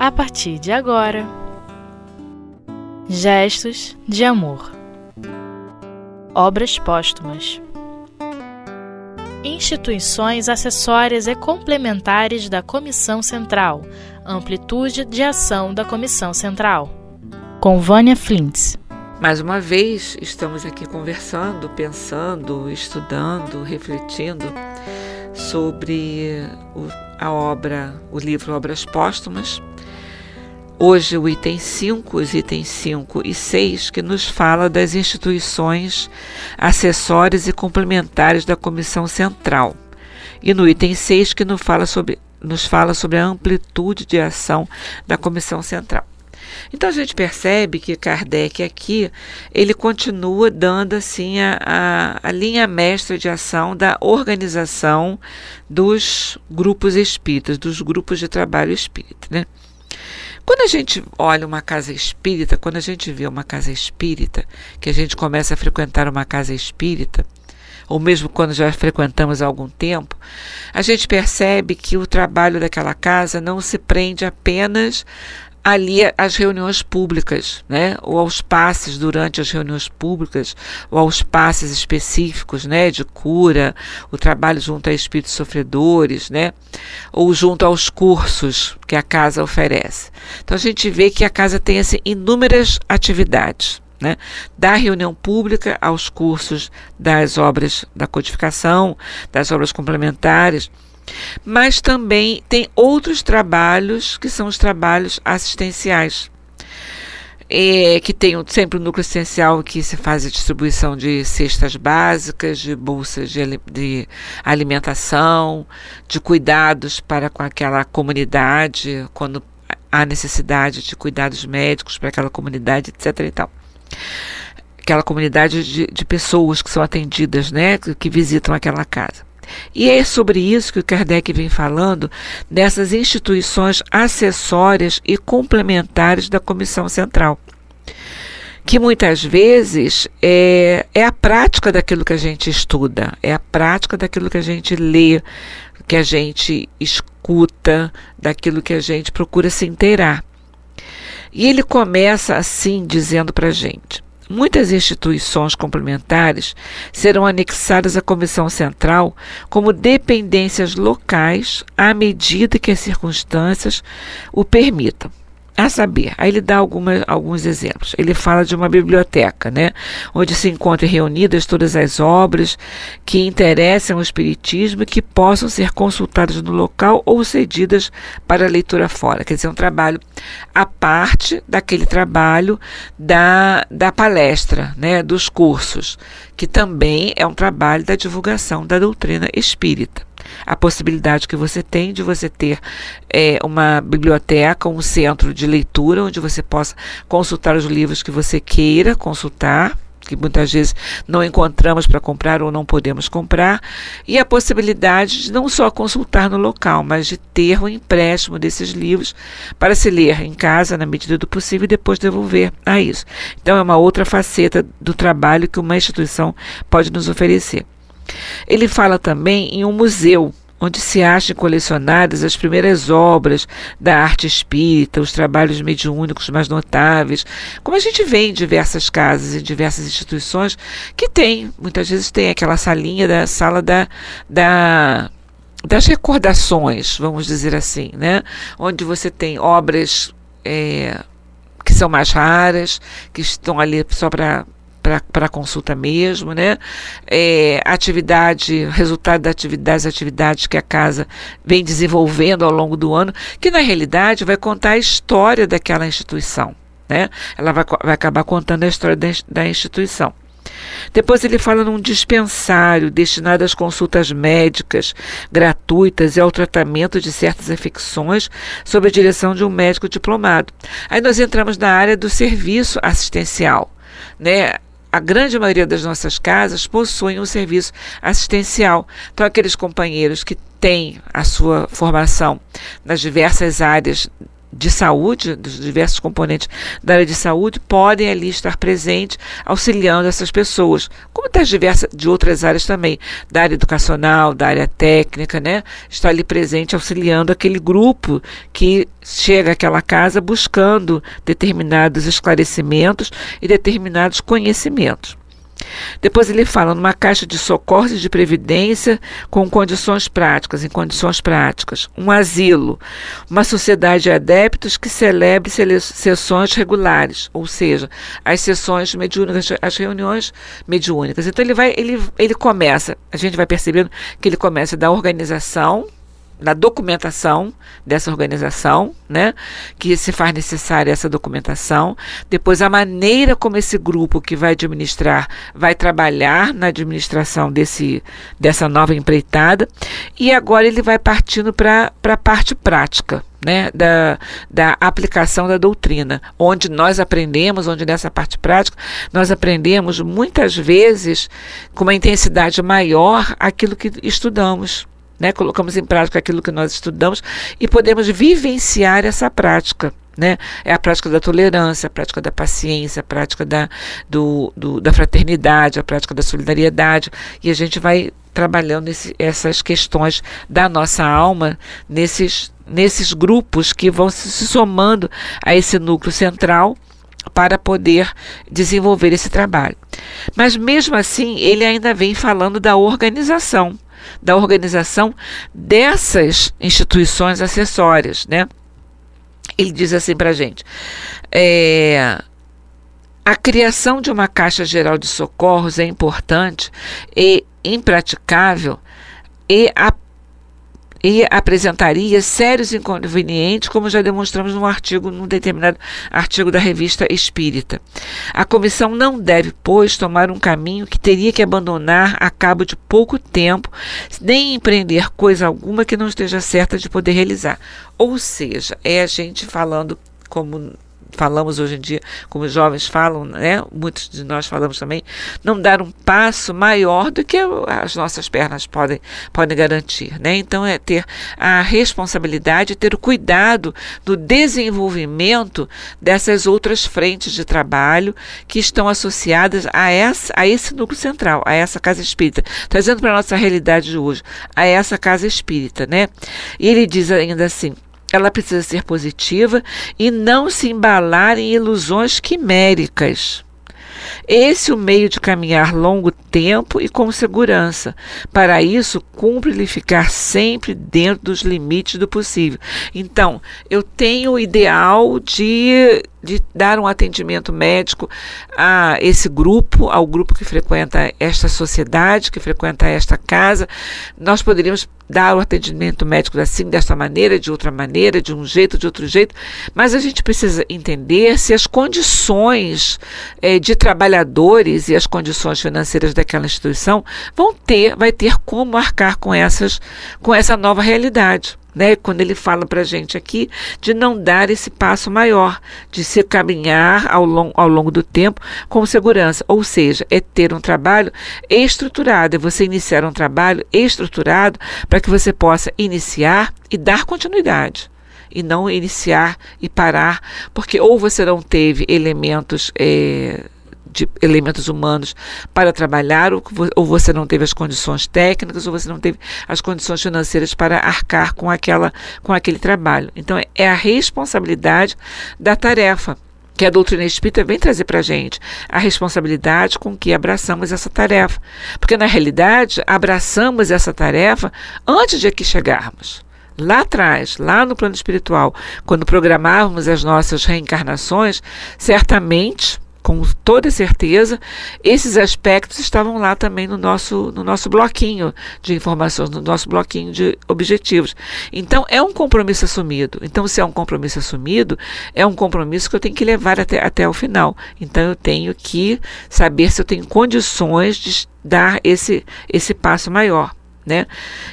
a partir de agora. Gestos de amor. Obras póstumas. Instituições acessórias e complementares da Comissão Central. Amplitude de ação da Comissão Central. Com Vânia Flintz. Mais uma vez, estamos aqui conversando, pensando, estudando, refletindo sobre o, a obra, o livro Obras Póstumas. Hoje, o item 5, os itens 5 e 6, que nos fala das instituições acessórias e complementares da Comissão Central. E no item 6, que nos fala sobre, nos fala sobre a amplitude de ação da Comissão Central. Então a gente percebe que Kardec aqui ele continua dando assim a, a, a linha mestra de ação da organização dos grupos espíritas, dos grupos de trabalho espírita, né? Quando a gente olha uma casa espírita, quando a gente vê uma casa espírita, que a gente começa a frequentar uma casa espírita, ou mesmo quando já frequentamos há algum tempo, a gente percebe que o trabalho daquela casa não se prende apenas ali às reuniões públicas, né? ou aos passes durante as reuniões públicas, ou aos passes específicos né? de cura, o trabalho junto a espíritos sofredores, né? ou junto aos cursos que a casa oferece. Então a gente vê que a casa tem assim, inúmeras atividades. Né? Da reunião pública aos cursos das obras da codificação, das obras complementares, mas também tem outros trabalhos que são os trabalhos assistenciais. É, que tem sempre o um núcleo essencial que se faz a distribuição de cestas básicas, de bolsas de, de, alimentação, de cuidados para com aquela comunidade, quando há necessidade de cuidados médicos para aquela comunidade, etc. E tal. Aquela comunidade de, de pessoas que são atendidas, né, que, que visitam aquela casa. E é sobre isso que o Kardec vem falando, dessas instituições acessórias e complementares da Comissão Central. Que muitas vezes é, é a prática daquilo que a gente estuda, é a prática daquilo que a gente lê, que a gente escuta, daquilo que a gente procura se inteirar. E ele começa assim, dizendo para a gente: Muitas instituições complementares serão anexadas à Comissão Central como dependências locais à medida que as circunstâncias o permitam. A saber, aí ele dá alguma, alguns exemplos. Ele fala de uma biblioteca, né, onde se encontram reunidas todas as obras que interessam ao Espiritismo e que possam ser consultadas no local ou cedidas para leitura fora. Quer dizer, um trabalho à parte daquele trabalho da, da palestra, né, dos cursos, que também é um trabalho da divulgação da doutrina espírita a possibilidade que você tem de você ter é, uma biblioteca, um centro de leitura onde você possa consultar os livros que você queira consultar que muitas vezes não encontramos para comprar ou não podemos comprar, e a possibilidade de não só consultar no local, mas de ter um empréstimo desses livros para se ler em casa na medida do possível e depois devolver a isso. Então é uma outra faceta do trabalho que uma instituição pode nos oferecer. Ele fala também em um museu, onde se acham colecionadas as primeiras obras da arte espírita, os trabalhos mediúnicos mais notáveis, como a gente vê em diversas casas, em diversas instituições, que tem, muitas vezes tem aquela salinha da sala da, da das recordações, vamos dizer assim, né? Onde você tem obras é, que são mais raras, que estão ali só para para consulta mesmo, né? É, atividade, resultado das atividades que a casa vem desenvolvendo ao longo do ano, que na realidade vai contar a história daquela instituição, né? Ela vai, vai acabar contando a história da, da instituição. Depois ele fala num dispensário destinado às consultas médicas gratuitas e ao tratamento de certas infecções sob a direção de um médico diplomado. Aí nós entramos na área do serviço assistencial, né? A grande maioria das nossas casas possuem um serviço assistencial. Então, aqueles companheiros que têm a sua formação nas diversas áreas de saúde, dos diversos componentes da área de saúde, podem ali estar presentes, auxiliando essas pessoas, como das diversas de outras áreas também, da área educacional, da área técnica, né? Está ali presente, auxiliando aquele grupo que chega àquela casa buscando determinados esclarecimentos e determinados conhecimentos. Depois ele fala numa caixa de socorros e de previdência com condições práticas, em condições práticas, um asilo, uma sociedade de adeptos que celebre sessões regulares, ou seja, as sessões mediúnicas, as reuniões mediúnicas. Então ele vai, ele, ele começa, a gente vai percebendo que ele começa da organização na documentação dessa organização, né, que se faz necessária essa documentação, depois a maneira como esse grupo que vai administrar vai trabalhar na administração desse, dessa nova empreitada, e agora ele vai partindo para a parte prática. Né, da, da aplicação da doutrina, onde nós aprendemos, onde nessa parte prática, nós aprendemos muitas vezes com uma intensidade maior aquilo que estudamos né? Colocamos em prática aquilo que nós estudamos e podemos vivenciar essa prática. Né? É a prática da tolerância, a prática da paciência, a prática da, do, do, da fraternidade, a prática da solidariedade. E a gente vai trabalhando esse, essas questões da nossa alma nesses, nesses grupos que vão se, se somando a esse núcleo central para poder desenvolver esse trabalho. Mas mesmo assim, ele ainda vem falando da organização da organização dessas instituições acessórias, né? Ele diz assim para a gente: é, a criação de uma caixa geral de socorros é importante e impraticável e a e apresentaria sérios inconvenientes, como já demonstramos num artigo, num determinado artigo da revista Espírita. A comissão não deve, pois, tomar um caminho que teria que abandonar a cabo de pouco tempo, nem empreender coisa alguma que não esteja certa de poder realizar. Ou seja, é a gente falando como falamos hoje em dia, como os jovens falam, né? muitos de nós falamos também, não dar um passo maior do que as nossas pernas podem, podem garantir. Né? Então, é ter a responsabilidade, ter o cuidado do desenvolvimento dessas outras frentes de trabalho que estão associadas a, essa, a esse núcleo central, a essa casa espírita. Trazendo para a nossa realidade de hoje, a essa casa espírita. Né? E ele diz ainda assim ela precisa ser positiva e não se embalar em ilusões quiméricas. Esse é o meio de caminhar longo tempo e com segurança. Para isso, cumpre-lhe ficar sempre dentro dos limites do possível. Então, eu tenho o ideal de de dar um atendimento médico a esse grupo, ao grupo que frequenta esta sociedade, que frequenta esta casa. Nós poderíamos dar o atendimento médico assim, desta maneira, de outra maneira, de um jeito, de outro jeito, mas a gente precisa entender se as condições eh, de trabalhadores e as condições financeiras daquela instituição vão ter, vai ter como arcar com essas, com essa nova realidade né, quando ele fala para a gente aqui de não dar esse passo maior, de se caminhar ao, ao longo do tempo com segurança. Ou seja, é ter um trabalho estruturado, é você iniciar um trabalho estruturado para que você possa iniciar e dar continuidade e não iniciar e parar, porque ou você não teve elementos. É, de elementos humanos para trabalhar, ou, ou você não teve as condições técnicas, ou você não teve as condições financeiras para arcar com, aquela, com aquele trabalho. Então, é a responsabilidade da tarefa que a doutrina espírita vem trazer para a gente, a responsabilidade com que abraçamos essa tarefa. Porque, na realidade, abraçamos essa tarefa antes de aqui chegarmos. Lá atrás, lá no plano espiritual, quando programávamos as nossas reencarnações, certamente com toda certeza, esses aspectos estavam lá também no nosso, no nosso bloquinho de informações, no nosso bloquinho de objetivos. Então, é um compromisso assumido. Então, se é um compromisso assumido, é um compromisso que eu tenho que levar até, até o final. Então, eu tenho que saber se eu tenho condições de dar esse, esse passo maior. Né?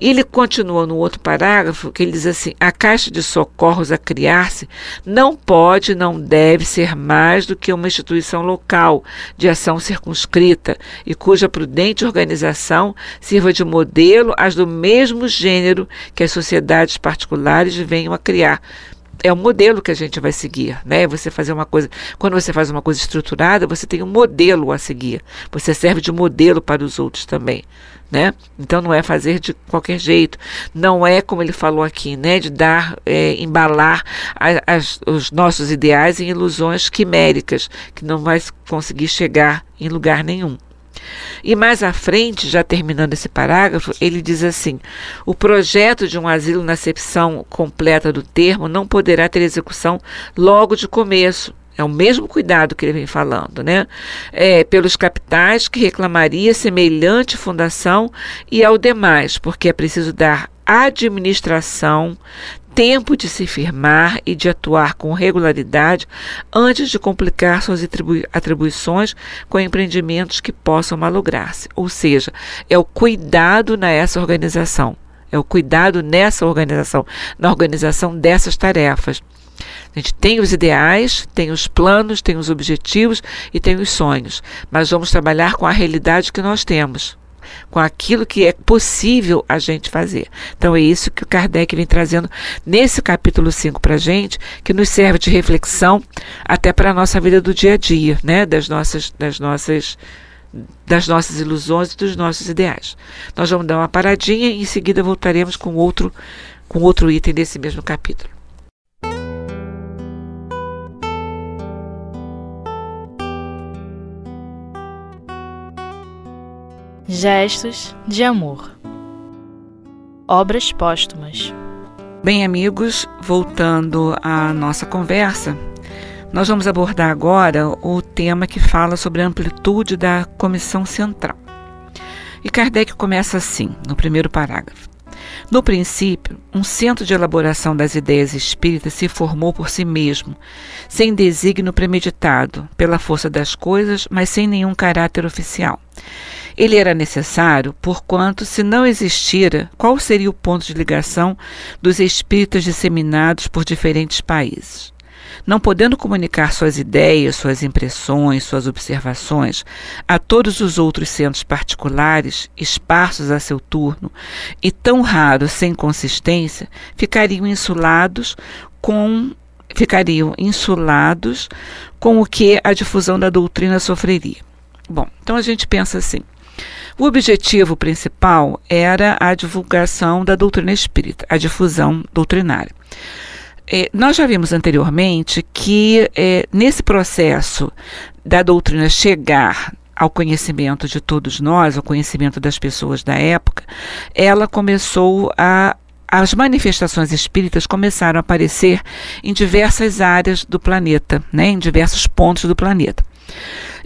Ele continua no outro parágrafo que ele diz assim: a caixa de socorros a criar-se não pode, não deve ser mais do que uma instituição local de ação circunscrita e cuja prudente organização sirva de modelo às do mesmo gênero que as sociedades particulares venham a criar é o modelo que a gente vai seguir, né? Você fazer uma coisa, quando você faz uma coisa estruturada, você tem um modelo a seguir. Você serve de modelo para os outros também, né? Então não é fazer de qualquer jeito, não é como ele falou aqui, né? De dar, é, embalar as, os nossos ideais em ilusões quiméricas que não vai conseguir chegar em lugar nenhum. E mais à frente, já terminando esse parágrafo, ele diz assim: o projeto de um asilo na acepção completa do termo não poderá ter execução logo de começo. É o mesmo cuidado que ele vem falando, né? É, pelos capitais que reclamaria semelhante fundação e ao demais, porque é preciso dar administração, tempo de se firmar e de atuar com regularidade antes de complicar suas atribui atribuições com empreendimentos que possam malograr-se. Ou seja, é o cuidado nessa organização. É o cuidado nessa organização, na organização dessas tarefas. A gente tem os ideais, tem os planos, tem os objetivos e tem os sonhos, mas vamos trabalhar com a realidade que nós temos com aquilo que é possível a gente fazer. Então é isso que o Kardec vem trazendo nesse capítulo 5 para a gente, que nos serve de reflexão até para a nossa vida do dia a dia, né? das, nossas, das, nossas, das nossas ilusões e dos nossos ideais. Nós vamos dar uma paradinha e em seguida voltaremos com outro, com outro item desse mesmo capítulo. Gestos de amor. Obras póstumas. Bem, amigos, voltando à nossa conversa, nós vamos abordar agora o tema que fala sobre a amplitude da comissão central. E Kardec começa assim, no primeiro parágrafo. No princípio, um centro de elaboração das ideias espíritas se formou por si mesmo, sem desígnio premeditado, pela força das coisas, mas sem nenhum caráter oficial. Ele era necessário, porquanto, se não existira, qual seria o ponto de ligação dos espíritas disseminados por diferentes países? Não podendo comunicar suas ideias, suas impressões, suas observações a todos os outros centros particulares, esparsos a seu turno, e tão raros sem consistência, ficariam insulados com ficariam insulados com o que a difusão da doutrina sofreria. Bom, então a gente pensa assim: o objetivo principal era a divulgação da doutrina espírita, a difusão doutrinária. É, nós já vimos anteriormente que é, nesse processo da doutrina chegar ao conhecimento de todos nós, ao conhecimento das pessoas da época, ela começou a as manifestações espíritas começaram a aparecer em diversas áreas do planeta, né, em diversos pontos do planeta.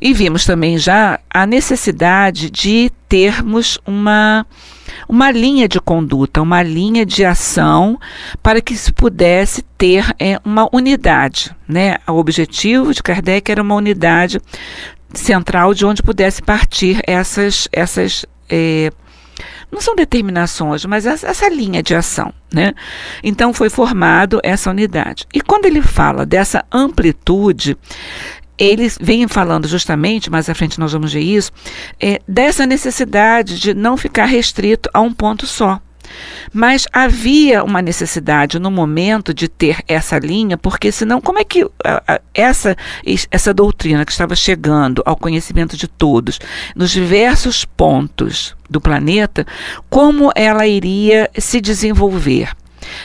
E vimos também já a necessidade de termos uma, uma linha de conduta, uma linha de ação para que se pudesse ter é, uma unidade. Né? O objetivo de Kardec era uma unidade central de onde pudesse partir essas, essas é, não são determinações, mas essa, linha de ação, né? Então foi formado essa unidade. E quando ele fala dessa amplitude, eles vêm falando justamente, mais à frente nós vamos ver isso, é, dessa necessidade de não ficar restrito a um ponto só. Mas havia uma necessidade no momento de ter essa linha, porque senão, como é que essa, essa doutrina que estava chegando ao conhecimento de todos, nos diversos pontos do planeta, como ela iria se desenvolver?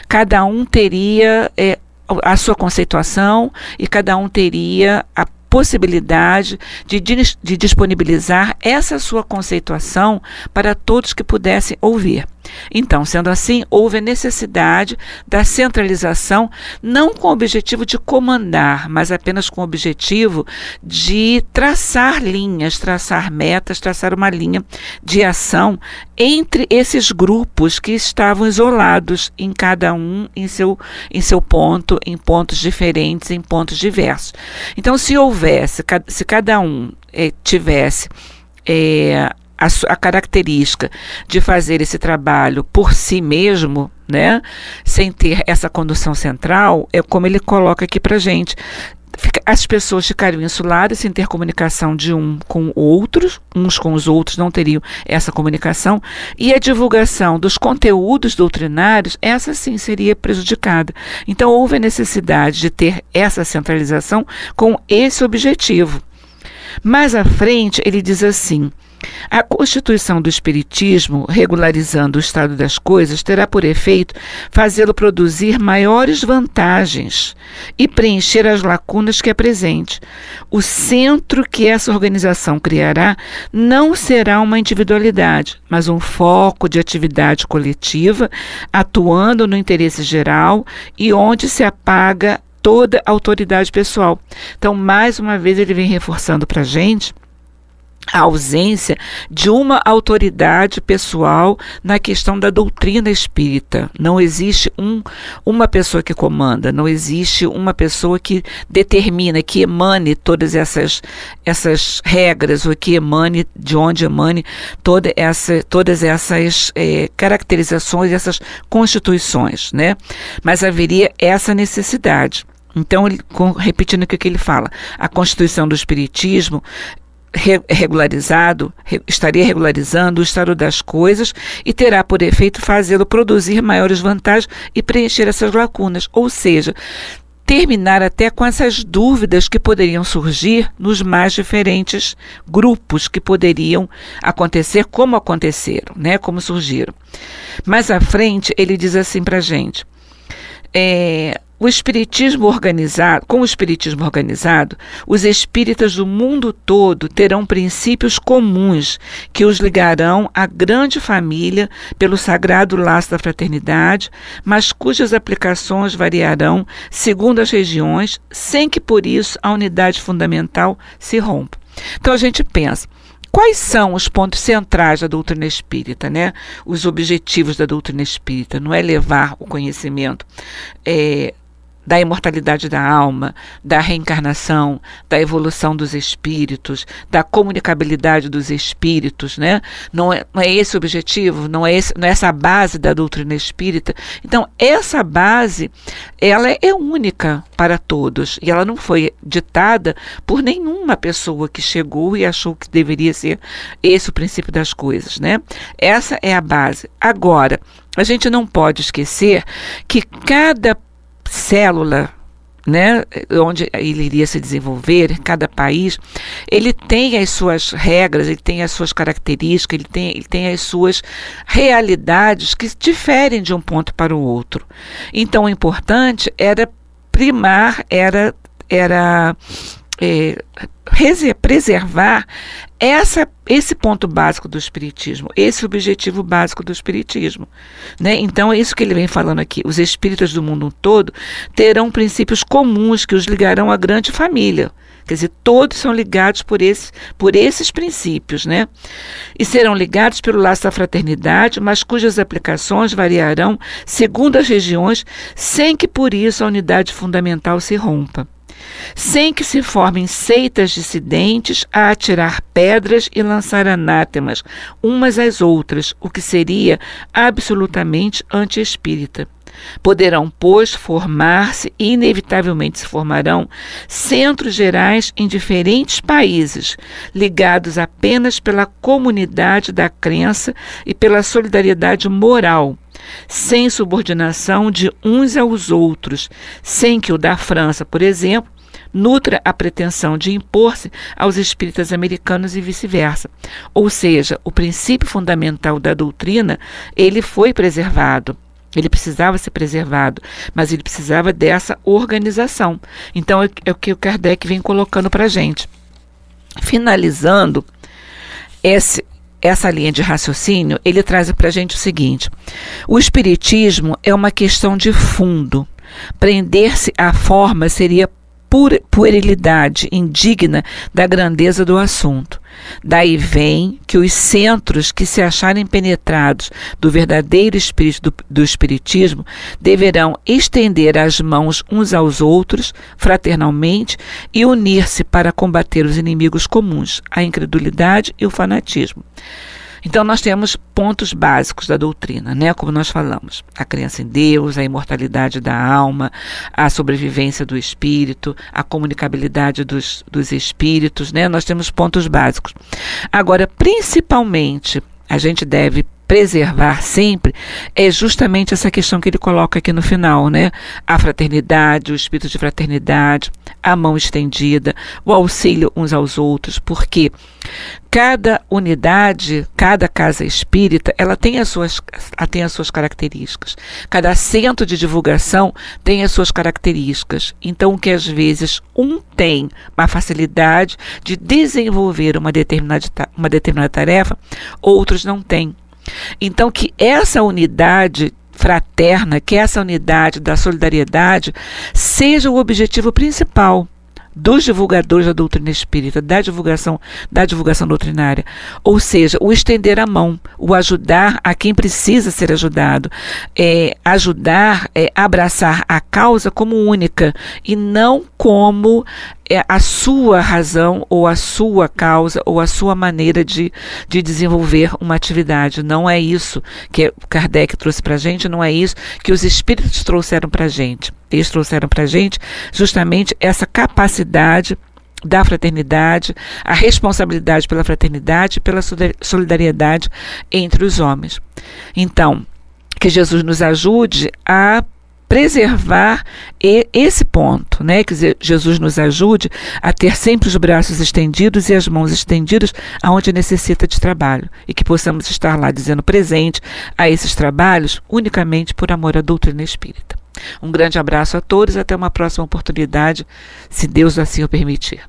Cada um teria é, a sua conceituação e cada um teria a possibilidade de, de disponibilizar essa sua conceituação para todos que pudessem ouvir. Então, sendo assim, houve a necessidade da centralização, não com o objetivo de comandar, mas apenas com o objetivo de traçar linhas, traçar metas, traçar uma linha de ação entre esses grupos que estavam isolados em cada um em seu, em seu ponto, em pontos diferentes, em pontos diversos. Então, se houvesse, se cada um eh, tivesse é, a, a característica de fazer esse trabalho por si mesmo, né, sem ter essa condução central, é como ele coloca aqui para gente. as pessoas ficariam insuladas sem ter comunicação de um com outros, uns com os outros não teriam essa comunicação, e a divulgação dos conteúdos doutrinários, essa sim seria prejudicada. Então houve a necessidade de ter essa centralização com esse objetivo. Mais à frente, ele diz assim: a Constituição do Espiritismo, regularizando o estado das coisas, terá por efeito fazê-lo produzir maiores vantagens e preencher as lacunas que apresente. O centro que essa organização criará não será uma individualidade, mas um foco de atividade coletiva, atuando no interesse geral e onde se apaga toda autoridade pessoal. Então, mais uma vez, ele vem reforçando para a gente a ausência de uma autoridade pessoal na questão da doutrina espírita. Não existe um, uma pessoa que comanda, não existe uma pessoa que determina, que emane todas essas, essas regras, ou que emane, de onde emane toda essa, todas essas é, caracterizações, essas constituições. Né? Mas haveria essa necessidade. Então, repetindo o que ele fala, a Constituição do Espiritismo regularizado, estaria regularizando o estado das coisas e terá por efeito fazê-lo produzir maiores vantagens e preencher essas lacunas, ou seja, terminar até com essas dúvidas que poderiam surgir nos mais diferentes grupos que poderiam acontecer, como aconteceram, né, como surgiram. Mais à frente, ele diz assim para gente: é, o espiritismo organizado, com o espiritismo organizado, os espíritas do mundo todo terão princípios comuns que os ligarão à grande família pelo sagrado laço da fraternidade, mas cujas aplicações variarão segundo as regiões, sem que por isso a unidade fundamental se rompa. Então a gente pensa, Quais são os pontos centrais da doutrina espírita, né? Os objetivos da doutrina espírita não é levar o conhecimento é, da imortalidade da alma, da reencarnação, da evolução dos espíritos, da comunicabilidade dos espíritos, né? Não é, não é esse o objetivo, não é, esse, não é essa a base da doutrina espírita. Então, essa base, ela é única para todos e ela não foi ditada por nenhuma pessoa que chegou e achou que deveria ser esse o princípio das coisas, né? Essa é a base. Agora, a gente não pode esquecer que cada célula né, onde ele iria se desenvolver, cada país, ele tem as suas regras, ele tem as suas características, ele tem, ele tem as suas realidades que diferem de um ponto para o outro. Então, o importante era primar, era, era é, preservar essa, esse ponto básico do Espiritismo, esse objetivo básico do Espiritismo. Né? Então, é isso que ele vem falando aqui. Os espíritas do mundo todo terão princípios comuns que os ligarão à grande família. Quer dizer, todos são ligados por, esse, por esses princípios, né? E serão ligados pelo laço da fraternidade, mas cujas aplicações variarão segundo as regiões, sem que por isso a unidade fundamental se rompa sem que se formem seitas dissidentes a atirar pedras e lançar anátemas umas às outras, o que seria absolutamente anti-espírita. Poderão, pois, formar-se e inevitavelmente se formarão centros gerais em diferentes países, ligados apenas pela comunidade da crença e pela solidariedade moral, sem subordinação de uns aos outros, sem que o da França, por exemplo, nutra a pretensão de impor-se aos espíritas americanos e vice-versa. Ou seja, o princípio fundamental da doutrina, ele foi preservado. Ele precisava ser preservado, mas ele precisava dessa organização. Então é, é o que o Kardec vem colocando para a gente. Finalizando esse, essa linha de raciocínio, ele traz para a gente o seguinte: o Espiritismo é uma questão de fundo. Prender-se à forma seria puerilidade indigna da grandeza do assunto. Daí vem que os centros que se acharem penetrados do verdadeiro espírito do, do, Espiritismo deverão estender as mãos uns aos outros, fraternalmente, e unir-se para combater os inimigos comuns, a incredulidade e o fanatismo. Então nós temos pontos básicos da doutrina, né? Como nós falamos, a crença em Deus, a imortalidade da alma, a sobrevivência do espírito, a comunicabilidade dos, dos espíritos, né? Nós temos pontos básicos. Agora, principalmente, a gente deve preservar sempre é justamente essa questão que ele coloca aqui no final, né? A fraternidade, o espírito de fraternidade, a mão estendida, o auxílio uns aos outros, porque cada unidade, cada casa espírita, ela tem as suas, tem as suas características. Cada centro de divulgação tem as suas características. Então, que às vezes um tem uma facilidade de desenvolver uma determinada, uma determinada tarefa, outros não têm. Então, que essa unidade fraterna, que essa unidade da solidariedade seja o objetivo principal dos divulgadores da doutrina espírita, da divulgação, da divulgação doutrinária. Ou seja, o estender a mão, o ajudar a quem precisa ser ajudado, é, ajudar, é, abraçar a causa como única e não como é, a sua razão ou a sua causa ou a sua maneira de, de desenvolver uma atividade. Não é isso que Kardec trouxe para a gente, não é isso que os espíritos trouxeram para a gente. Eles trouxeram para a gente justamente essa capacidade da fraternidade, a responsabilidade pela fraternidade e pela solidariedade entre os homens. Então, que Jesus nos ajude a preservar esse ponto, né? Que Jesus nos ajude a ter sempre os braços estendidos e as mãos estendidas aonde necessita de trabalho e que possamos estar lá dizendo presente a esses trabalhos unicamente por amor à doutrina espírita. Um grande abraço a todos, até uma próxima oportunidade, se Deus assim o permitir.